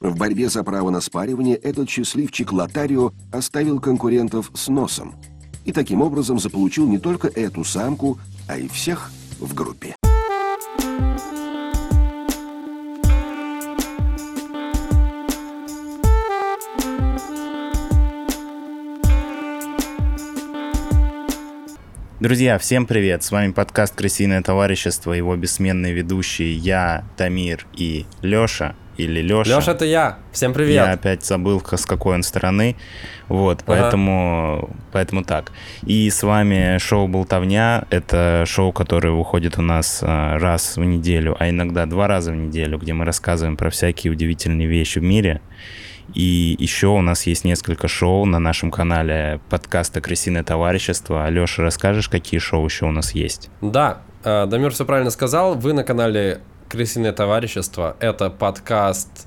В борьбе за право на спаривание этот счастливчик Лотарио оставил конкурентов с носом и таким образом заполучил не только эту самку, а и всех в группе. Друзья, всем привет! С вами подкаст «Крысиное товарищество», его бессменные ведущие я, Тамир и Лёша или Лёша. Лёша, это я. Всем привет. Я опять забыл, с какой он стороны. Вот, ага. поэтому, поэтому так. И с вами шоу «Болтовня». Это шоу, которое выходит у нас а, раз в неделю, а иногда два раза в неделю, где мы рассказываем про всякие удивительные вещи в мире. И еще у нас есть несколько шоу на нашем канале подкаста «Крысиное товарищество». Алеша, расскажешь, какие шоу еще у нас есть? Да, э, Дамир все правильно сказал. Вы на канале «Крысиное товарищество». Это подкаст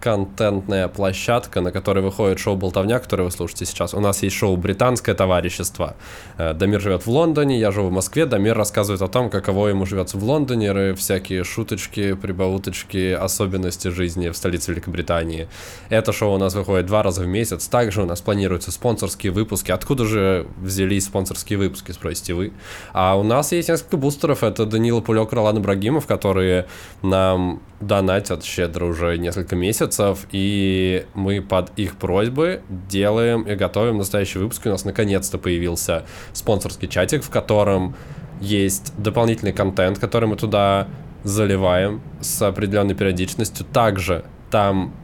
контентная площадка, на которой выходит шоу «Болтовня», которое вы слушаете сейчас. У нас есть шоу «Британское товарищество». Э, Дамир живет в Лондоне, я живу в Москве. Дамир рассказывает о том, каково ему живется в Лондоне, всякие шуточки, прибауточки, особенности жизни в столице Великобритании. Это шоу у нас выходит два раза в месяц. Также у нас планируются спонсорские выпуски. Откуда же взялись спонсорские выпуски, спросите вы? А у нас есть несколько бустеров. Это Данила Пулек, Ролан Ибрагимов, которые нам донатят щедро уже несколько месяцев, и мы под их просьбы делаем и готовим настоящий выпуск. У нас наконец-то появился спонсорский чатик, в котором есть дополнительный контент, который мы туда заливаем с определенной периодичностью. Также там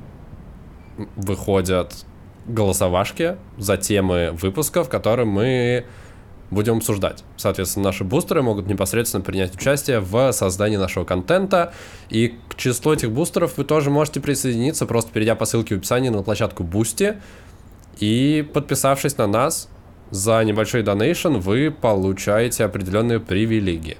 выходят голосовашки за темы выпусков, которые мы будем обсуждать. Соответственно, наши бустеры могут непосредственно принять участие в создании нашего контента. И к числу этих бустеров вы тоже можете присоединиться, просто перейдя по ссылке в описании на площадку Boosty. И подписавшись на нас за небольшой донейшн, вы получаете определенные привилегии.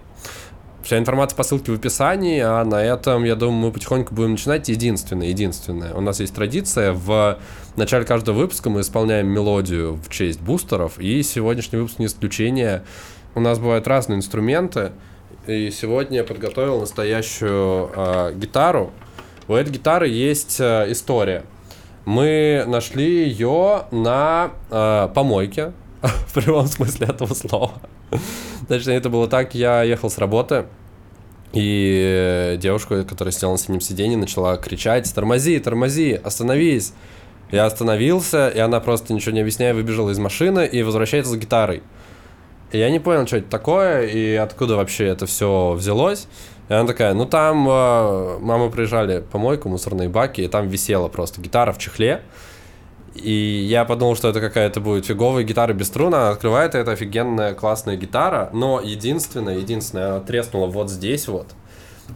Вся информация по ссылке в описании, а на этом, я думаю, мы потихоньку будем начинать. Единственное, единственное. У нас есть традиция, в начале каждого выпуска мы исполняем мелодию в честь бустеров, и сегодняшний выпуск не исключение. У нас бывают разные инструменты, и сегодня я подготовил настоящую э, гитару. У этой гитары есть э, история. Мы нашли ее на э, помойке, в прямом смысле этого слова. Точнее, это было так, я ехал с работы, и девушка, которая сидела на синем сиденье, начала кричать «Тормози, тормози, остановись!» Я остановился, и она просто ничего не объясняя выбежала из машины и возвращается с гитарой. И я не понял, что это такое и откуда вообще это все взялось. И она такая, ну там э, мамы приезжали помойку, мусорные баки, и там висела просто гитара в чехле. И я подумал, что это какая-то будет фиговая гитара без струн, она открывает, это офигенная классная гитара, но единственное, единственное, она треснула вот здесь вот.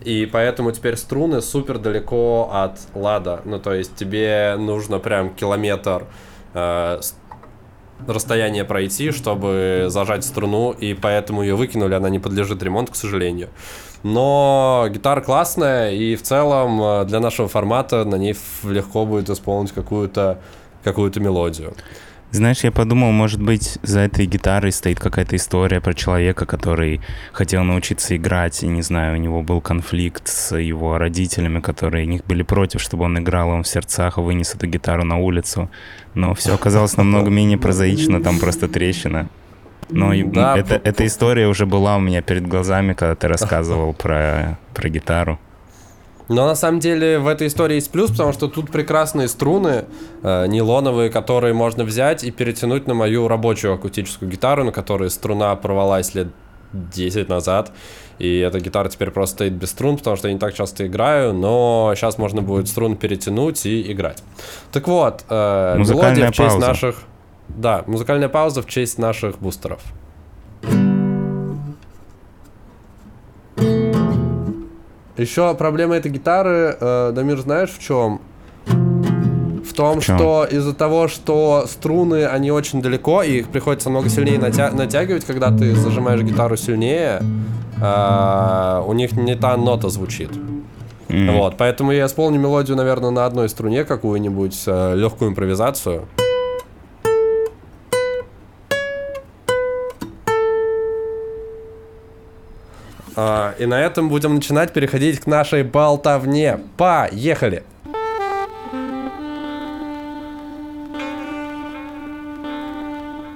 И поэтому теперь струны супер далеко от лада. Ну, то есть тебе нужно прям километр э, расстояние пройти, чтобы зажать струну, и поэтому ее выкинули, она не подлежит ремонту, к сожалению. Но гитара классная, и в целом э, для нашего формата на ней легко будет исполнить какую-то какую-то мелодию. Знаешь, я подумал, может быть, за этой гитарой стоит какая-то история про человека, который хотел научиться играть, и, не знаю, у него был конфликт с его родителями, которые них были против, чтобы он играл, он в сердцах вынес эту гитару на улицу. Но все оказалось намного менее прозаично, там просто трещина. Но да, это, эта история уже была у меня перед глазами, когда ты рассказывал про, про гитару. Но на самом деле в этой истории есть плюс, потому что тут прекрасные струны э, нейлоновые, которые можно взять и перетянуть на мою рабочую акустическую гитару, на которой струна порвалась лет 10 назад. И эта гитара теперь просто стоит без струн, потому что я не так часто играю, но сейчас можно будет струн перетянуть и играть. Так вот, э, мелодия в честь пауза. наших... Да, музыкальная пауза в честь наших бустеров. Еще проблема этой гитары, э, Дамир, знаешь в чем? В том, в что из-за того, что струны, они очень далеко, и их приходится много сильнее натя- натягивать, когда ты зажимаешь гитару сильнее, э, у них не та нота звучит. Mm. Вот, поэтому я исполню мелодию, наверное, на одной струне какую-нибудь, э, легкую импровизацию. А, и на этом будем начинать переходить к нашей болтовне. Поехали!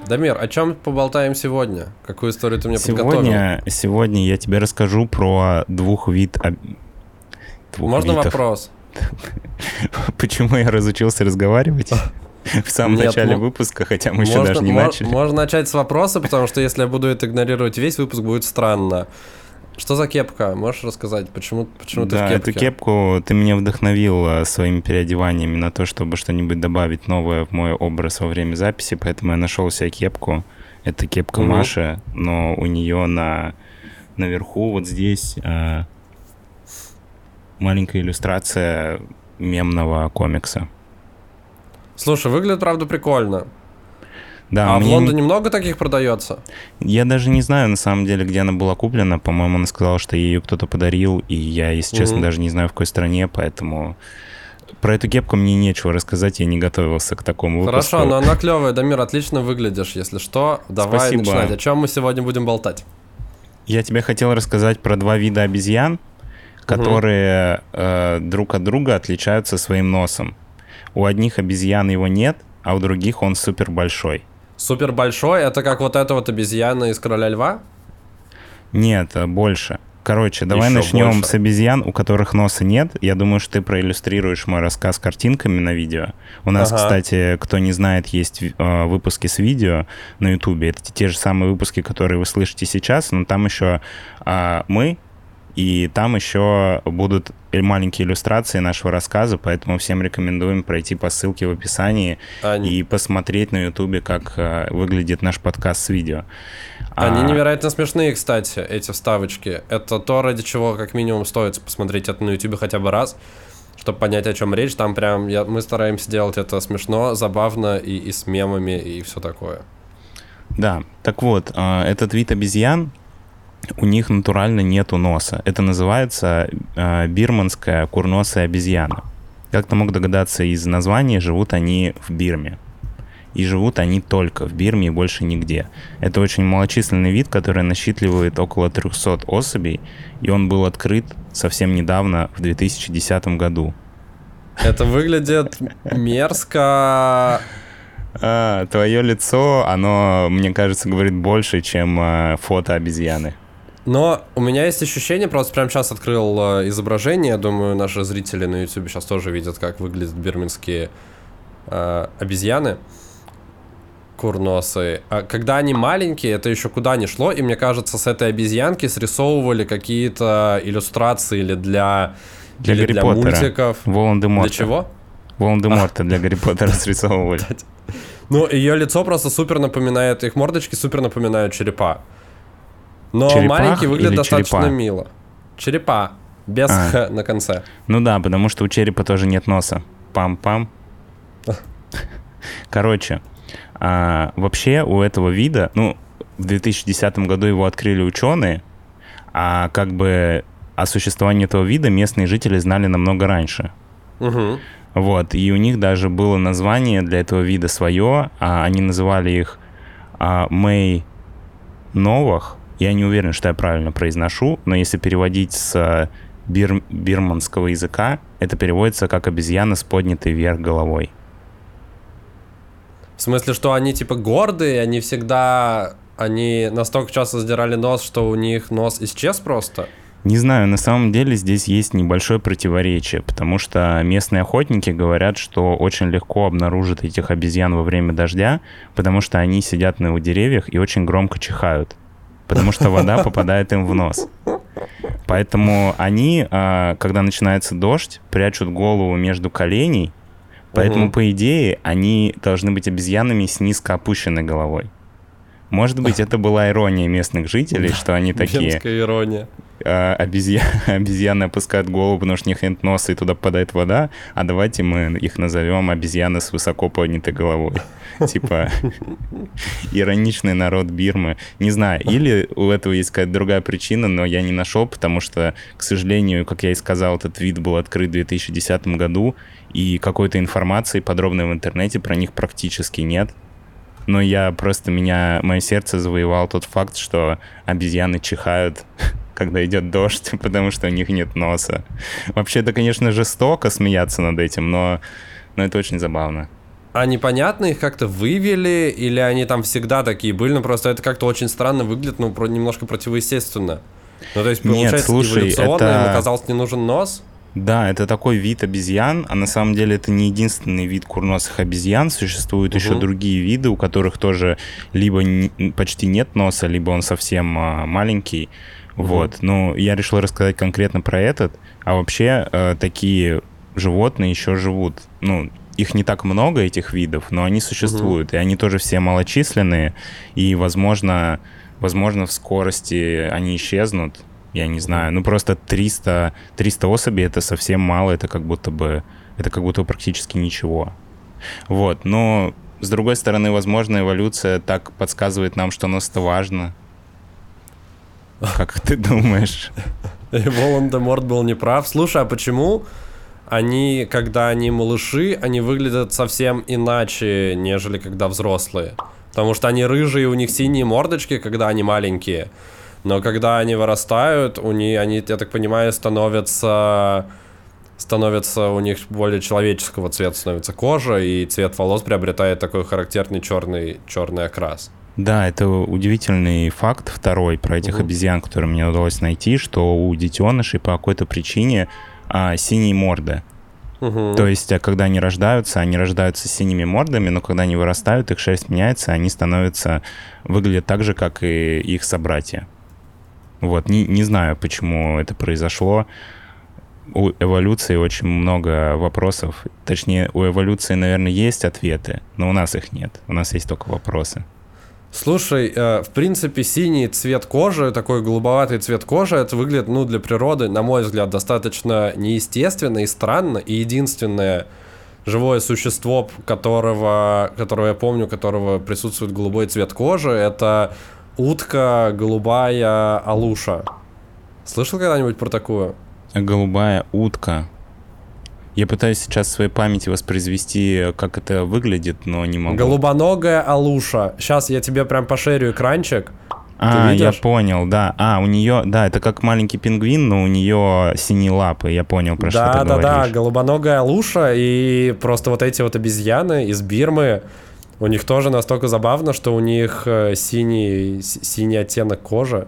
Дамир, о чем поболтаем сегодня? Какую историю ты мне сегодня, подготовил? Сегодня я тебе расскажу про двух вид... Двух Можно видов. вопрос? Почему я разучился разговаривать? в самом начале выпуска, хотя мы еще даже не начали. Можно начать с вопроса, потому что если я буду это игнорировать весь выпуск, будет странно. Что за кепка? Можешь рассказать, почему, почему да, ты в кепке? эту кепку ты меня вдохновил своими переодеваниями на то, чтобы что-нибудь добавить новое в мой образ во время записи, поэтому я нашел себе кепку. Это кепка угу. Маши, но у нее на наверху вот здесь э, маленькая иллюстрация мемного комикса. Слушай, выглядит, правда, прикольно. Да, а в Лондоне не... много таких продается? Я даже не знаю, на самом деле, где она была куплена. По-моему, она сказала, что ее кто-то подарил, и я, если честно, mm-hmm. даже не знаю, в какой стране, поэтому... Про эту кепку мне нечего рассказать, я не готовился к такому выпуску. Хорошо, но она клевая, Дамир, отлично выглядишь. Если что, давай Спасибо. начинать. О чем мы сегодня будем болтать? Я тебе хотел рассказать про два вида обезьян, которые угу. э, друг от друга отличаются своим носом. У одних обезьян его нет, а у других он супер большой. Супер большой? Это как вот эта вот обезьяна из Короля Льва? Нет, э, больше. Короче, давай Еще начнем больше. с обезьян, у которых носа нет. Я думаю, что ты проиллюстрируешь мой рассказ картинками на видео. У нас, ага. кстати, кто не знает, есть э, выпуски с видео на Ютубе. Это те же самые выпуски, которые вы слышите сейчас, но там еще э, мы и там еще будут маленькие иллюстрации нашего рассказа, поэтому всем рекомендуем пройти по ссылке в описании Они... и посмотреть на ютубе, как э, выглядит наш подкаст с видео. Они а... невероятно смешные, кстати, эти вставочки. Это то, ради чего как минимум стоит посмотреть это на ютубе хотя бы раз, чтобы понять, о чем речь. Там прям я, мы стараемся делать это смешно, забавно и, и с мемами и все такое. Да, так вот, э, этот вид обезьян у них натурально нету носа. Это называется э, бирманская курносая обезьяна. Как ты мог догадаться из названия, живут они в Бирме. И живут они только в Бирме и больше нигде. Это очень малочисленный вид, который насчитливает около 300 особей, и он был открыт совсем недавно, в 2010 году. Это выглядит мерзко. А, твое лицо, оно, мне кажется, говорит больше, чем э, фото обезьяны. Но у меня есть ощущение, просто прямо сейчас открыл э, изображение, я думаю, наши зрители на YouTube сейчас тоже видят, как выглядят бирминские э, обезьяны курносы. А когда они маленькие, это еще куда не шло, и мне кажется, с этой обезьянки срисовывали какие-то иллюстрации или для, для, или для мультиков. Волан-де-Морта. Для чего? Волан-де-Морта для Гарри Поттера срисовывали. Ну, ее лицо просто супер напоминает, их мордочки супер напоминают черепа. Но Черепах маленький выглядит достаточно черепа? мило. Черепа. Без а. х на конце. Ну да, потому что у черепа тоже нет носа. Пам-пам. Короче, а, вообще у этого вида, ну, в 2010 году его открыли ученые, а как бы о существовании этого вида местные жители знали намного раньше. Угу. Вот, и у них даже было название для этого вида свое, а они называли их а, Мэй Новых, я не уверен, что я правильно произношу, но если переводить с бир бирманского языка, это переводится как обезьяна с поднятой вверх головой. В смысле, что они типа гордые, они всегда... Они настолько часто задирали нос, что у них нос исчез просто? Не знаю, на самом деле здесь есть небольшое противоречие, потому что местные охотники говорят, что очень легко обнаружить этих обезьян во время дождя, потому что они сидят на деревьях и очень громко чихают потому что вода попадает им в нос. Поэтому они, а, когда начинается дождь, прячут голову между коленей, поэтому, угу. по идее, они должны быть обезьянами с низко опущенной головой. Может быть, это была ирония местных жителей, что они такие... Женская ирония. А, обезья... Обезьяны опускают голову, потому что у них нет носа, и туда попадает вода, а давайте мы их назовем обезьяны с высоко поднятой головой. Типа, ироничный народ Бирмы. Не знаю, или у этого есть какая-то другая причина, но я не нашел, потому что, к сожалению, как я и сказал, этот вид был открыт в 2010 году, и какой-то информации подробной в интернете про них практически нет. Но я просто меня, мое сердце завоевал тот факт, что обезьяны чихают когда идет дождь, потому что у них нет носа. Вообще, это, конечно, жестоко смеяться над этим, но, но это очень забавно. а непонятно, их как-то вывели, или они там всегда такие были, ну просто это как-то очень странно выглядит, ну про, немножко противоестественно. Ну то есть, получается, Нет, слушай, эволюционно это... им оказался не нужен нос? Да, это такой вид обезьян, а на самом деле это не единственный вид курносых обезьян. Существуют угу. еще другие виды, у которых тоже либо не, почти нет носа, либо он совсем а, маленький. Угу. Вот. Ну, я решил рассказать конкретно про этот. А вообще э, такие животные еще живут. Ну, их не так много, этих видов, но они существуют. Угу. И они тоже все малочисленные. И, возможно, возможно, в скорости они исчезнут я не знаю, ну просто 300, 300 особей это совсем мало, это как будто бы, это как будто практически ничего. Вот, но с другой стороны, возможно, эволюция так подсказывает нам, что нос это важно. Как ты думаешь? И Волан-де-Морт был неправ. Слушай, а почему они, когда они малыши, они выглядят совсем иначе, нежели когда взрослые? Потому что они рыжие, у них синие мордочки, когда они маленькие. Но когда они вырастают, у них, они, я так понимаю, становятся становятся у них более человеческого цвета становится кожа, и цвет волос приобретает такой характерный черный, черный окрас. Да, это удивительный факт второй про этих угу. обезьян, которые мне удалось найти, что у детенышей по какой-то причине а, синие морды. Угу. То есть, а, когда они рождаются, они рождаются с синими мордами, но когда они вырастают, их шерсть меняется, они становятся, выглядят так же, как и их собратья. Вот, не, не знаю, почему это произошло. У эволюции очень много вопросов. Точнее, у эволюции, наверное, есть ответы, но у нас их нет. У нас есть только вопросы. Слушай, э, в принципе, синий цвет кожи, такой голубоватый цвет кожи, это выглядит, ну, для природы, на мой взгляд, достаточно неестественно и странно. И единственное живое существо, которого, которого я помню, которого присутствует голубой цвет кожи, это утка голубая алуша. Слышал когда-нибудь про такую? Голубая утка. Я пытаюсь сейчас в своей памяти воспроизвести, как это выглядит, но не могу. Голубоногая алуша. Сейчас я тебе прям пошерю экранчик. А, я понял, да. А, у нее, да, это как маленький пингвин, но у нее синие лапы. Я понял, про да, что ты да, говоришь. Да, да, голубоногая алуша и просто вот эти вот обезьяны из Бирмы, у них тоже настолько забавно, что у них э, синий, синий оттенок кожи.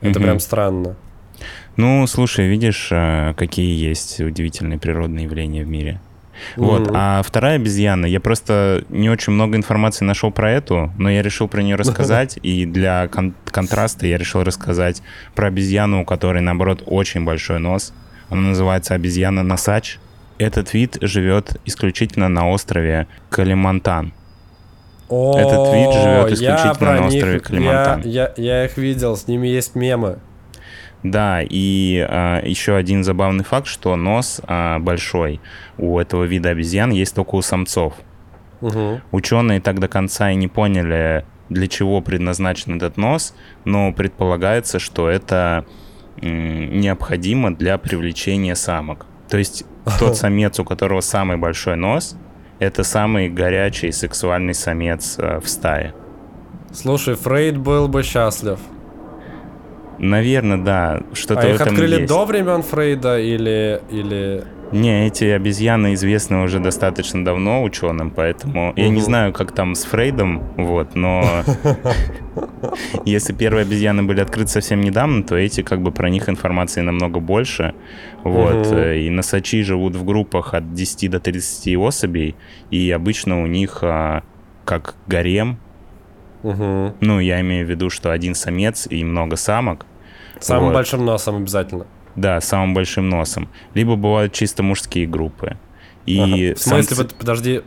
Это угу. прям странно. Ну, слушай, видишь, э, какие есть удивительные природные явления в мире. Mm-hmm. Вот. А вторая обезьяна, я просто не очень много информации нашел про эту, но я решил про нее рассказать, и для кон- контраста я решил рассказать про обезьяну, у которой, наоборот, очень большой нос. Она называется обезьяна-носач. Этот вид живет исключительно на острове Калимантан. О, Этот вид живет исключительно на острове них, Калимантан. Я, я, я их видел, с ними есть мемы. Да, и а, еще один забавный факт, что нос а, большой у этого вида обезьян есть только у самцов. Угу. Ученые так до конца и не поняли, для чего предназначен этот нос, но предполагается, что это м, необходимо для привлечения самок. То есть тот самец, у которого самый большой нос, это самый горячий сексуальный самец э, в стае. Слушай, Фрейд был бы счастлив. Наверное, да. Что-то а в их этом открыли есть. до времен Фрейда или, или не, эти обезьяны известны уже достаточно давно ученым, поэтому угу. я не знаю, как там с Фрейдом, вот, но если первые обезьяны были открыты совсем недавно, то эти как бы про них информации намного больше, вот, э, и носачи живут в группах от 10 до 30 особей, и обычно у них а, как гарем, ну, я имею в виду, что один самец и много самок. Самым большим носом обязательно. Да, самым большим носом. Либо бывают чисто мужские группы. И ага. В смысле, самцы... подожди,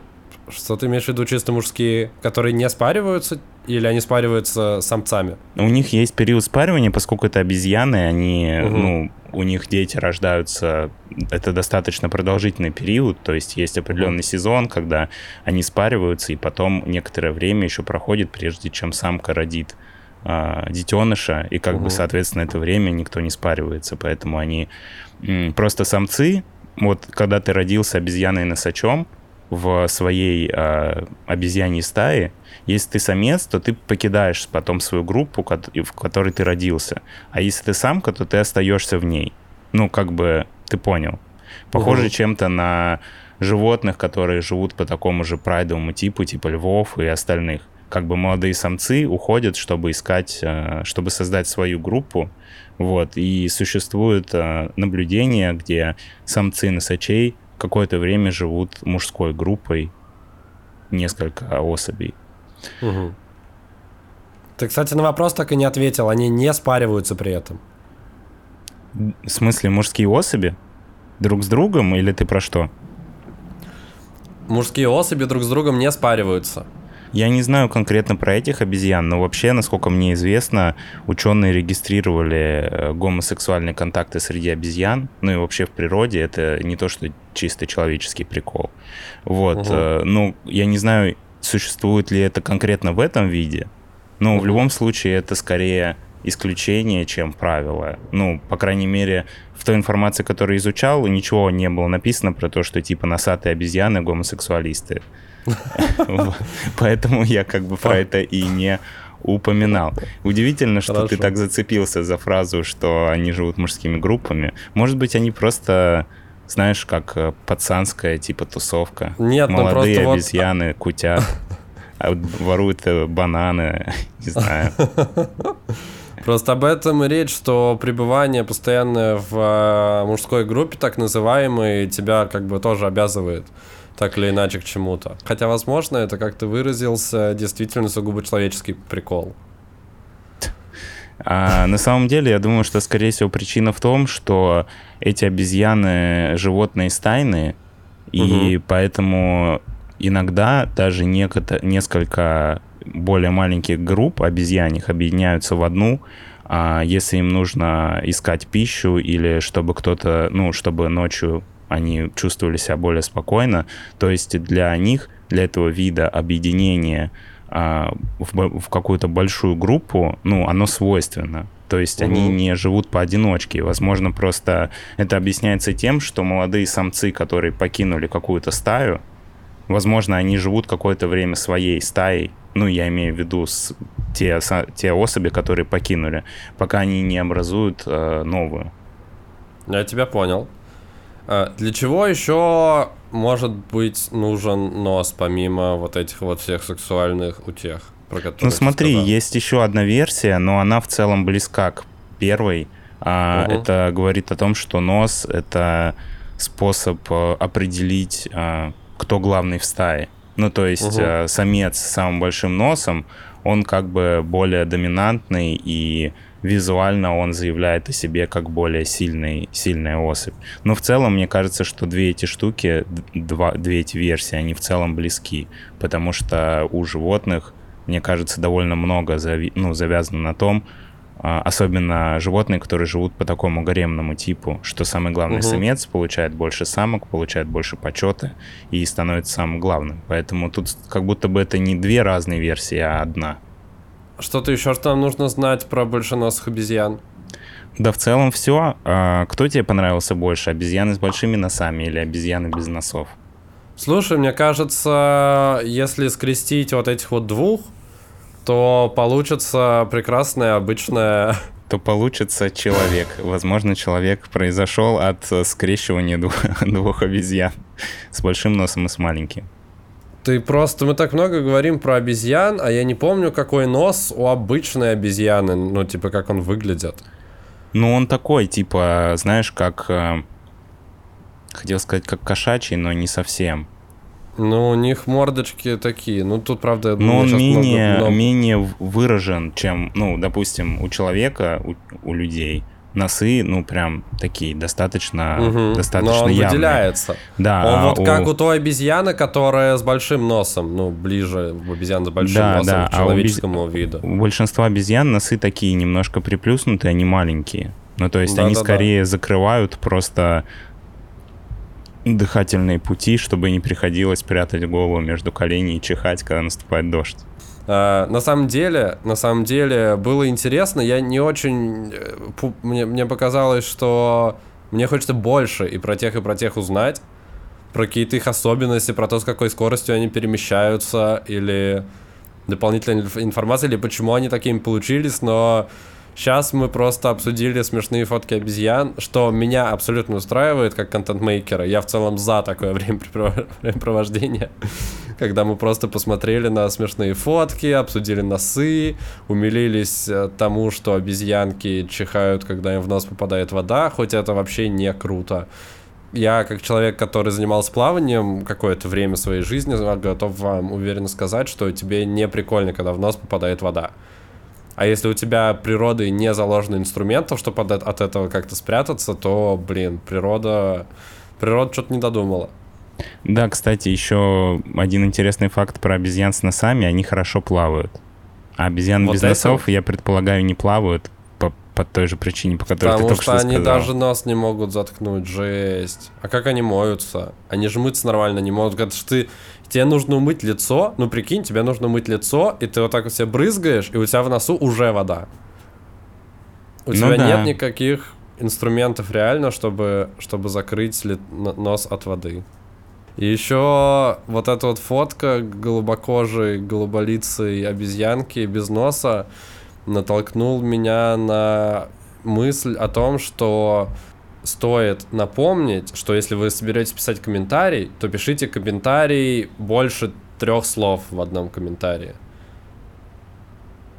что ты имеешь в виду чисто мужские, которые не спариваются, или они спариваются самцами? У них есть период спаривания, поскольку это обезьяны, они, угу. ну, у них дети рождаются, это достаточно продолжительный период, то есть есть определенный угу. сезон, когда они спариваются, и потом некоторое время еще проходит, прежде чем самка родит а, детеныша, и как угу. бы, соответственно, это время никто не спаривается, поэтому они просто самцы. Вот когда ты родился обезьяной-носачом в своей э, обезьяньей стае, если ты самец, то ты покидаешь потом свою группу, в которой ты родился. А если ты самка, то ты остаешься в ней. Ну, как бы, ты понял. Похоже угу. чем-то на животных, которые живут по такому же прайдовому типу, типа львов и остальных. Как бы молодые самцы уходят, чтобы искать, э, чтобы создать свою группу, вот, и существует э, наблюдение, где самцы носачей какое-то время живут мужской группой, несколько особей. Угу. Ты, кстати, на вопрос так и не ответил. Они не спариваются при этом. В смысле, мужские особи? Друг с другом или ты про что? Мужские особи друг с другом не спариваются. Я не знаю конкретно про этих обезьян, но вообще, насколько мне известно, ученые регистрировали э, гомосексуальные контакты среди обезьян, ну и вообще в природе это не то, что чисто человеческий прикол. Вот, угу. ну, я не знаю, существует ли это конкретно в этом виде, но угу. в любом случае это скорее исключение, чем правило. Ну, по крайней мере, в той информации, которую изучал, ничего не было написано про то, что типа носатые обезьяны гомосексуалисты. Поэтому я как бы про это и не упоминал. Удивительно, что Хорошо. ты так зацепился за фразу, что они живут мужскими группами. Может быть, они просто, знаешь, как э, пацанская типа тусовка. Нет, ну Молодые ну обезьяны вот... кутят, а воруют э, бананы, не знаю. Просто об этом и речь, что пребывание постоянное в э, мужской группе, так называемой, тебя как бы тоже обязывает так или иначе к чему-то. Хотя, возможно, это, как ты выразился, действительно сугубо человеческий прикол. А, на самом деле, я думаю, что, скорее всего, причина в том, что эти обезьяны животные стайные, и угу. поэтому иногда даже некото, несколько более маленьких групп обезьяньих объединяются в одну, а если им нужно искать пищу или чтобы кто-то, ну, чтобы ночью они чувствовали себя более спокойно. То есть для них, для этого вида объединения а, в, в какую-то большую группу, ну, оно свойственно. То есть угу. они не живут поодиночке. Возможно, просто это объясняется тем, что молодые самцы, которые покинули какую-то стаю, возможно, они живут какое-то время своей стаей. Ну, я имею в виду с, те, те особи, которые покинули, пока они не образуют э, новую. Я тебя понял. А, для чего еще может быть нужен нос, помимо вот этих вот всех сексуальных утех? Про которые ну смотри, есть еще одна версия, но она в целом близка к первой. А, угу. Это говорит о том, что нос — это способ э, определить, а, кто главный в стае. Ну, то есть угу. самец с самым большим носом, он как бы более доминантный и визуально он заявляет о себе как более сильный, сильная особь. Но в целом, мне кажется, что две эти штуки, два, две эти версии, они в целом близки, потому что у животных, мне кажется, довольно много зави, ну, завязано на том, а, особенно животные, которые живут по такому гаремному типу, что самый главный угу. самец получает больше самок, получает больше почета и становится самым главным. Поэтому тут как будто бы это не две разные версии, а одна. Что-то еще, что нам нужно знать про большеносых обезьян? Да, в целом все. А, кто тебе понравился больше, обезьяны с большими носами или обезьяны без носов? Слушай, мне кажется, если скрестить вот этих вот двух, то получится прекрасная обычная... То получится человек. Возможно, человек произошел от скрещивания двух, двух обезьян с большим носом и с маленьким. Ты просто, мы так много говорим про обезьян, а я не помню, какой нос у обычной обезьяны, ну, типа, как он выглядит. Ну, он такой, типа, знаешь, как... Э, хотел сказать, как кошачий, но не совсем. Ну, у них мордочки такие. Ну, тут, правда... Но он менее, много, много... менее выражен, чем, ну, допустим, у человека, у, у людей носы, ну, прям такие, достаточно, угу. достаточно Но он явные. выделяется. Да. Он а вот у... как у той обезьяны, которая с большим носом, ну, ближе обезьян с большим да, носом да. к человеческому а у виду. У большинства обезьян носы такие немножко приплюснутые, они маленькие. Ну, то есть да, они да, скорее да. закрывают просто дыхательные пути, чтобы не приходилось прятать голову между коленей и чихать, когда наступает дождь. Uh, на самом деле, на самом деле было интересно. Я не очень, э, мне мне показалось, что мне хочется больше и про тех и про тех узнать, про какие-то их особенности, про то, с какой скоростью они перемещаются, или дополнительная информация, или почему они такими получились. Но Сейчас мы просто обсудили смешные фотки обезьян, что меня абсолютно устраивает как контент-мейкера. Я в целом за такое времяпрепровождение, когда мы просто посмотрели на смешные фотки, обсудили носы, умилились э, тому, что обезьянки чихают, когда им в нос попадает вода, хоть это вообще не круто я как человек, который занимался плаванием какое-то время своей жизни, готов вам уверенно сказать, что тебе не прикольно, когда в нос попадает вода. А если у тебя природой не заложено инструментов, чтобы от, от этого как-то спрятаться, то, блин, природа, природа что-то не додумала. Да, кстати, еще один интересный факт про обезьян с носами, они хорошо плавают. А обезьяны вот без это? носов, я предполагаю, не плавают, по той же причине, по которой Потому ты только что, что они сказал. даже нос не могут заткнуть, жесть. А как они моются? Они же мыться нормально не могут. Это ж ты, тебе нужно умыть лицо, ну прикинь, тебе нужно умыть лицо, и ты вот так вот себе брызгаешь, и у тебя в носу уже вода. У ну тебя да. нет никаких инструментов реально, чтобы, чтобы закрыть ли, нос от воды. И еще вот эта вот фотка голубокожей, голуболицей обезьянки без носа, натолкнул меня на мысль о том, что стоит напомнить, что если вы соберетесь писать комментарий, то пишите комментарий больше трех слов в одном комментарии.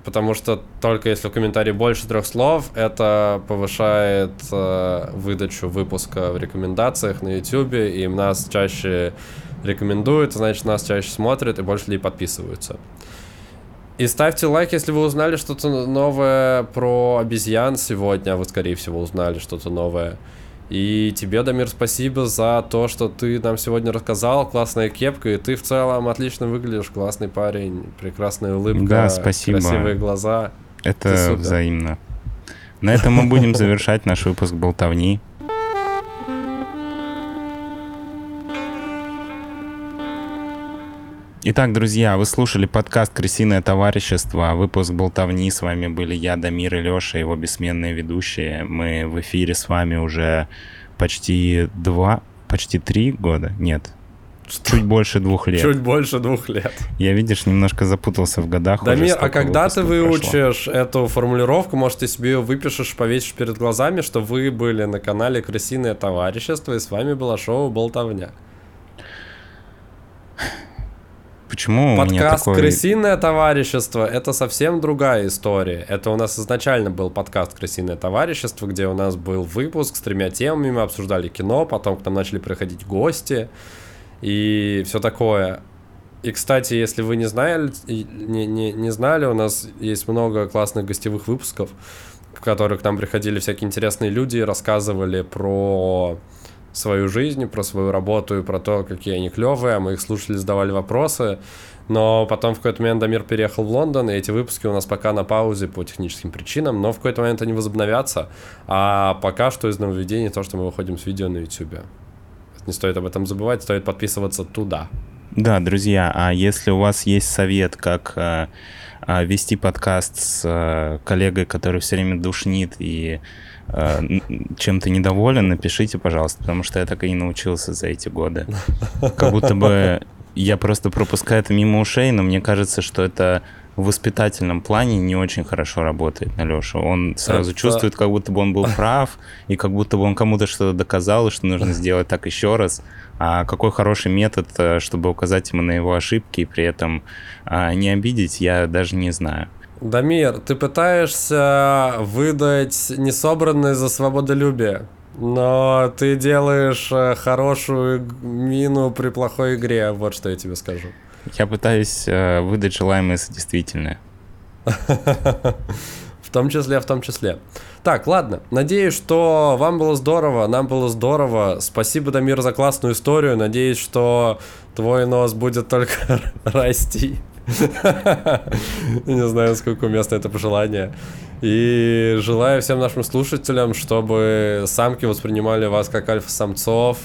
Потому что только если в комментарии больше трех слов, это повышает э, выдачу выпуска в рекомендациях на YouTube, и нас чаще рекомендуют, значит, нас чаще смотрят и больше людей подписываются. И ставьте лайк, если вы узнали что-то новое про обезьян сегодня, вы, скорее всего, узнали что-то новое. И тебе, Дамир, спасибо за то, что ты нам сегодня рассказал. Классная кепка, и ты в целом отлично выглядишь. Классный парень, прекрасная улыбка, да, спасибо. красивые глаза. Это взаимно. На этом мы будем завершать наш выпуск болтовни. Итак, друзья, вы слушали подкаст «Крысиное товарищество», выпуск «Болтовни». С вами были я, Дамир и Леша, его бессменные ведущие. Мы в эфире с вами уже почти два, почти три года? Нет, что? Чуть больше двух лет. Чуть больше двух лет. Я, видишь, немножко запутался в годах. Дамир, а когда ты выучишь прошло. эту формулировку, может, ты себе ее выпишешь, повесишь перед глазами, что вы были на канале «Крысиное товарищество», и с вами было шоу «Болтовня». Почему Подкаст у меня такой... «Крысиное товарищество» — это совсем другая история. Это у нас изначально был подкаст «Крысиное товарищество», где у нас был выпуск с тремя темами, мы обсуждали кино, потом к нам начали приходить гости и все такое. И, кстати, если вы не знали, не, не, не знали, у нас есть много классных гостевых выпусков, в которых к нам приходили всякие интересные люди и рассказывали про свою жизнь, про свою работу и про то, какие они клевые, а мы их слушали, задавали вопросы. Но потом в какой-то момент Дамир переехал в Лондон, и эти выпуски у нас пока на паузе по техническим причинам, но в какой-то момент они возобновятся. А пока что из нововведений то, что мы выходим с видео на YouTube. Не стоит об этом забывать, стоит подписываться туда. Да, друзья, а если у вас есть совет, как э, вести подкаст с э, коллегой, который все время душнит и Э, чем ты недоволен, напишите, пожалуйста, потому что я так и не научился за эти годы. Как будто бы я просто пропускаю это мимо ушей, но мне кажется, что это в воспитательном плане не очень хорошо работает на Лешу. Он сразу это... чувствует, как будто бы он был прав, и как будто бы он кому-то что-то доказал, и что нужно сделать так еще раз. А какой хороший метод, э, чтобы указать ему на его ошибки и при этом а, не обидеть, я даже не знаю. Дамир, ты пытаешься выдать несобранное за свободолюбие, но ты делаешь э, хорошую мину при плохой игре, вот что я тебе скажу. Я пытаюсь э, выдать желаемое за действительное. В том числе, в том числе. Так, ладно. Надеюсь, что вам было здорово, нам было здорово. Спасибо, Дамир, за классную историю. Надеюсь, что твой нос будет только расти. Не знаю, сколько уместно это пожелание. И желаю всем нашим слушателям, чтобы самки воспринимали вас как альфа-самцов,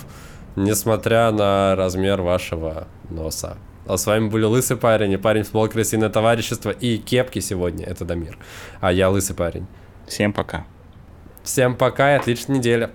несмотря на размер вашего носа. А с вами были Лысый парень и парень футбол Крысиное товарищество и кепки сегодня. Это Дамир. А я Лысый парень. Всем пока. Всем пока и отличной недели.